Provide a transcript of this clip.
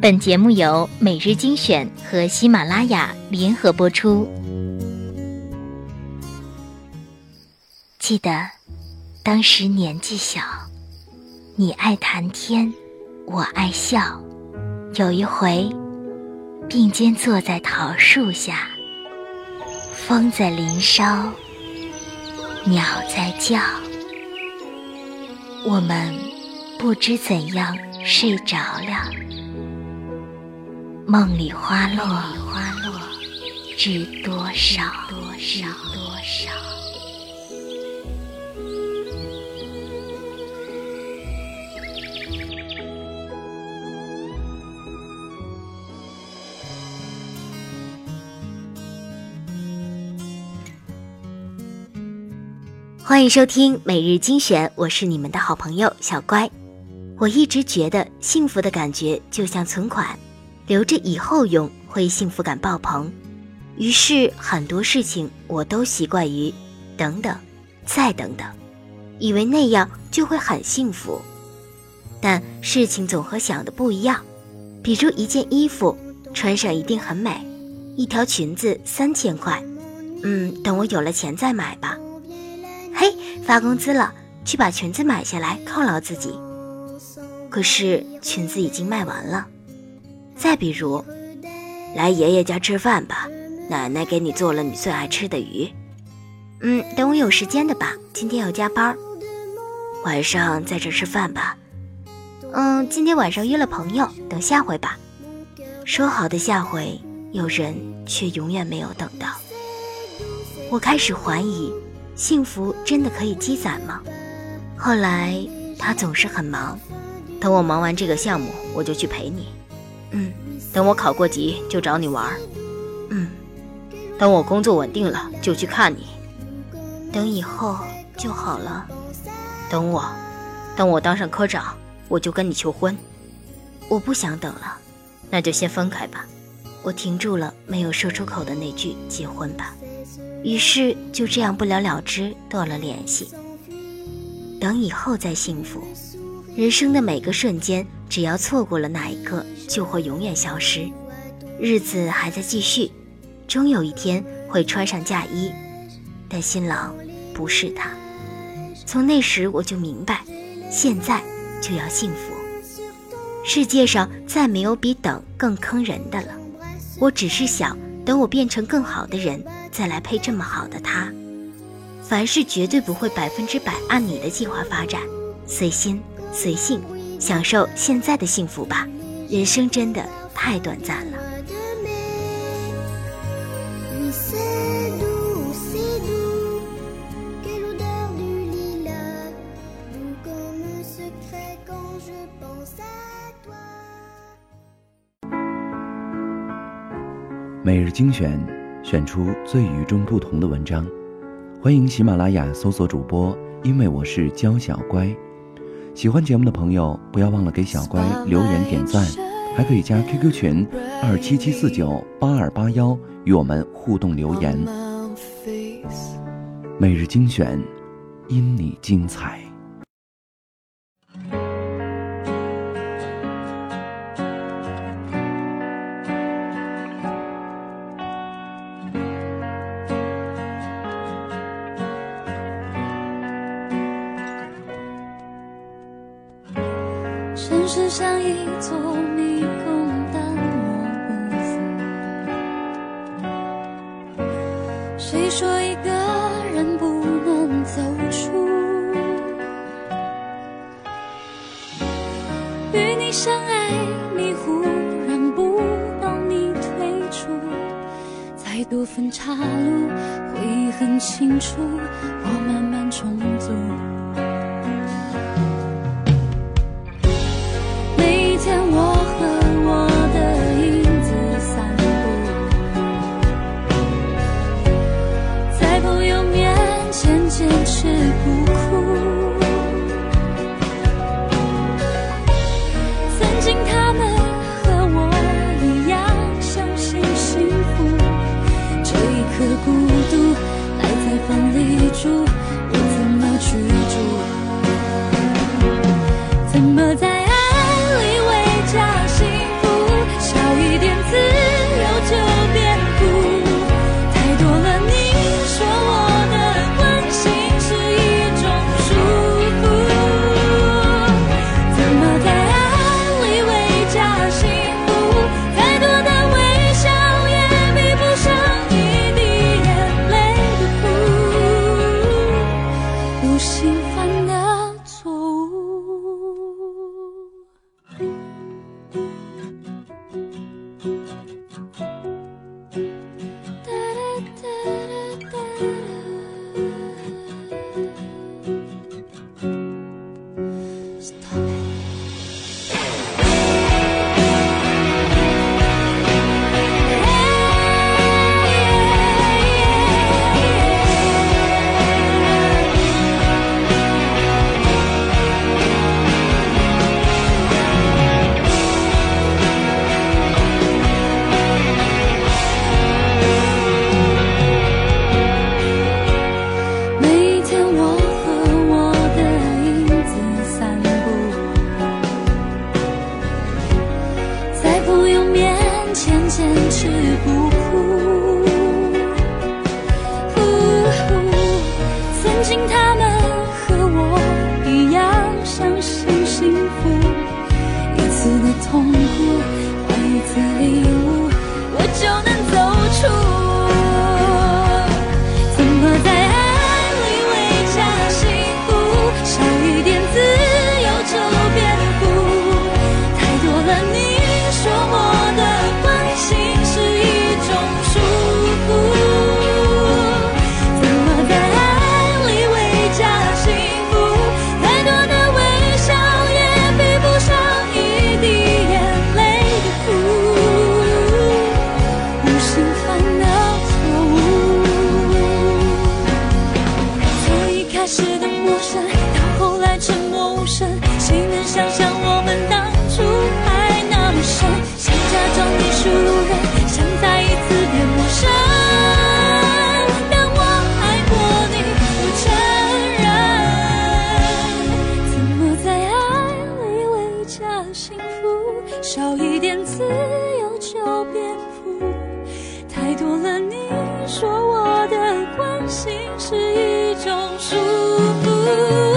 本节目由每日精选和喜马拉雅联合播出。记得当时年纪小，你爱谈天，我爱笑。有一回，并肩坐在桃树下，风在林梢，鸟在叫，我们不知怎样睡着了。梦里花落，花落知多少？多少？多少？欢迎收听每日精选，我是你们的好朋友小乖。我一直觉得幸福的感觉就像存款，留着以后用会幸福感爆棚。于是很多事情我都习惯于等等，再等等，以为那样就会很幸福。但事情总和想的不一样。比如一件衣服穿上一定很美，一条裙子三千块，嗯，等我有了钱再买吧。嘿，发工资了，去把裙子买下来犒劳自己。可是裙子已经卖完了。再比如，来爷爷家吃饭吧，奶奶给你做了你最爱吃的鱼。嗯，等我有时间的吧，今天要加班。晚上在这吃饭吧。嗯，今天晚上约了朋友，等下回吧。说好的下回，有人却永远没有等到。我开始怀疑。幸福真的可以积攒吗？后来他总是很忙，等我忙完这个项目，我就去陪你。嗯，等我考过级就找你玩。嗯，等我工作稳定了就去看你。等以后就好了。等我，等我当上科长，我就跟你求婚。我不想等了，那就先分开吧。我停住了没有说出口的那句结婚吧。于是就这样不了了之，断了联系。等以后再幸福。人生的每个瞬间，只要错过了那一刻，就会永远消失。日子还在继续，终有一天会穿上嫁衣，但新郎不是他。从那时我就明白，现在就要幸福。世界上再没有比等更坑人的了。我只是想，等我变成更好的人。再来配这么好的他，凡事绝对不会百分之百按你的计划发展，随心随性，享受现在的幸福吧。人生真的太短暂了。每日精选。选出最与众不同的文章，欢迎喜马拉雅搜索主播，因为我是娇小乖。喜欢节目的朋友，不要忘了给小乖留言点赞，还可以加 QQ 群二七七四九八二八幺与我们互动留言。每日精选，因你精彩。城市像一座迷宫，但我不服。谁说一个人不能走出？与你相爱，你忽然不懂你退出，再多分岔路，回忆很清楚，我慢慢重组。stop. 不哭。曾经他们和我一样相信幸福，一次的痛苦换一次。变自由就变苦，太多了。你说我的关心是一种束缚。